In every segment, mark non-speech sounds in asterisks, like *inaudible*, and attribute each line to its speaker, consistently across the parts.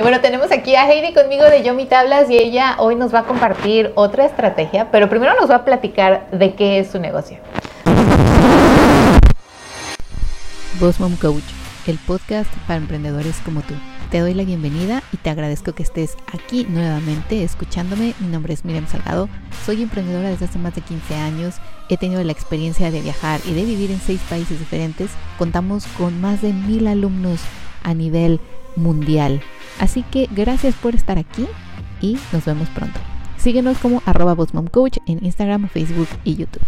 Speaker 1: Bueno, tenemos aquí a Heidi conmigo de Yomi Tablas y ella hoy nos va a compartir otra estrategia, pero primero nos va a platicar de qué es su negocio.
Speaker 2: Boss Mom Coach, el podcast para emprendedores como tú. Te doy la bienvenida y te agradezco que estés aquí nuevamente escuchándome. Mi nombre es Miriam Salgado, soy emprendedora desde hace más de 15 años. He tenido la experiencia de viajar y de vivir en seis países diferentes. Contamos con más de mil alumnos a nivel mundial. Así que gracias por estar aquí y nos vemos pronto. Síguenos como arroba Coach en Instagram, Facebook y YouTube.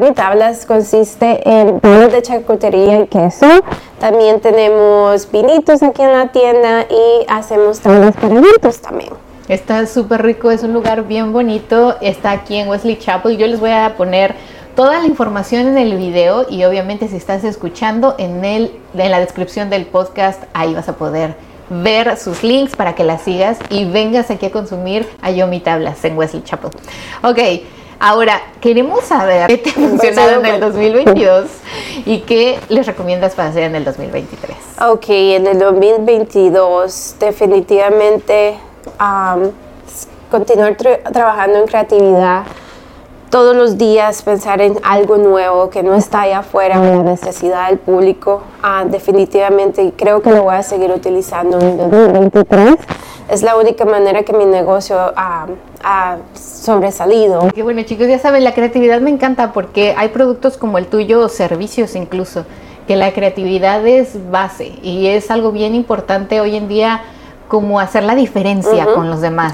Speaker 3: mi tablas consiste en panes de charcutería y queso. También tenemos vinitos aquí en la tienda y hacemos tablas para eventos también.
Speaker 1: Está súper rico, es un lugar bien bonito. Está aquí en Wesley Chapel. Yo les voy a poner toda la información en el video y obviamente si estás escuchando en, el, en la descripción del podcast, ahí vas a poder ver sus links para que las sigas y vengas aquí a consumir a Yomi Tablas en Wesley Chapel. Ok, ahora queremos saber qué te ha funcionado en el 2022 y qué les recomiendas para hacer en el 2023.
Speaker 3: Ok, en el 2022 definitivamente continuar trabajando en creatividad todos los días pensar en algo nuevo que no está allá afuera o la necesidad del público. Ah, definitivamente, y creo que lo voy a seguir utilizando en 2023. Es la única manera que mi negocio ha, ha sobresalido.
Speaker 1: Qué bueno, chicos, ya saben, la creatividad me encanta porque hay productos como el tuyo o servicios incluso, que la creatividad es base y es algo bien importante hoy en día como hacer la diferencia con los demás.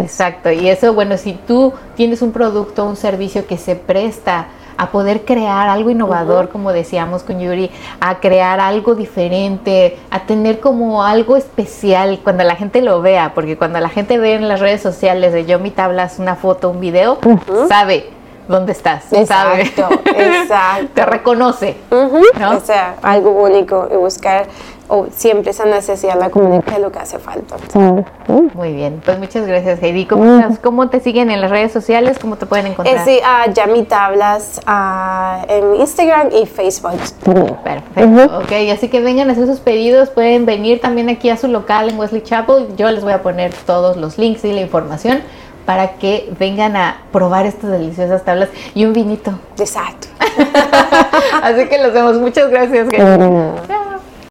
Speaker 1: Exacto. Y eso, bueno, si tú tienes un producto, un servicio que se presta a poder crear algo innovador, como decíamos con Yuri, a crear algo diferente, a tener como algo especial cuando la gente lo vea, porque cuando la gente ve en las redes sociales de yo mi tablas una foto, un video, sabe dónde estás,
Speaker 3: exacto, *laughs* Exacto.
Speaker 1: Te reconoce.
Speaker 3: O sea, algo único y buscar o siempre esa necesidad la comunicar es lo que hace falta.
Speaker 1: Muy bien, pues muchas gracias Heidi. ¿Cómo, te siguen en las redes sociales? ¿Cómo te pueden encontrar?
Speaker 3: Es sí, uh, Yami Tablas uh, en Instagram y Facebook.
Speaker 1: Perfecto, ok, así que vengan a hacer sus pedidos, pueden venir también aquí a su local en Wesley Chapel. Yo les voy a poner todos los links y la información para que vengan a probar estas deliciosas tablas y un vinito.
Speaker 3: Exacto. *laughs*
Speaker 1: Así que los vemos. Muchas gracias.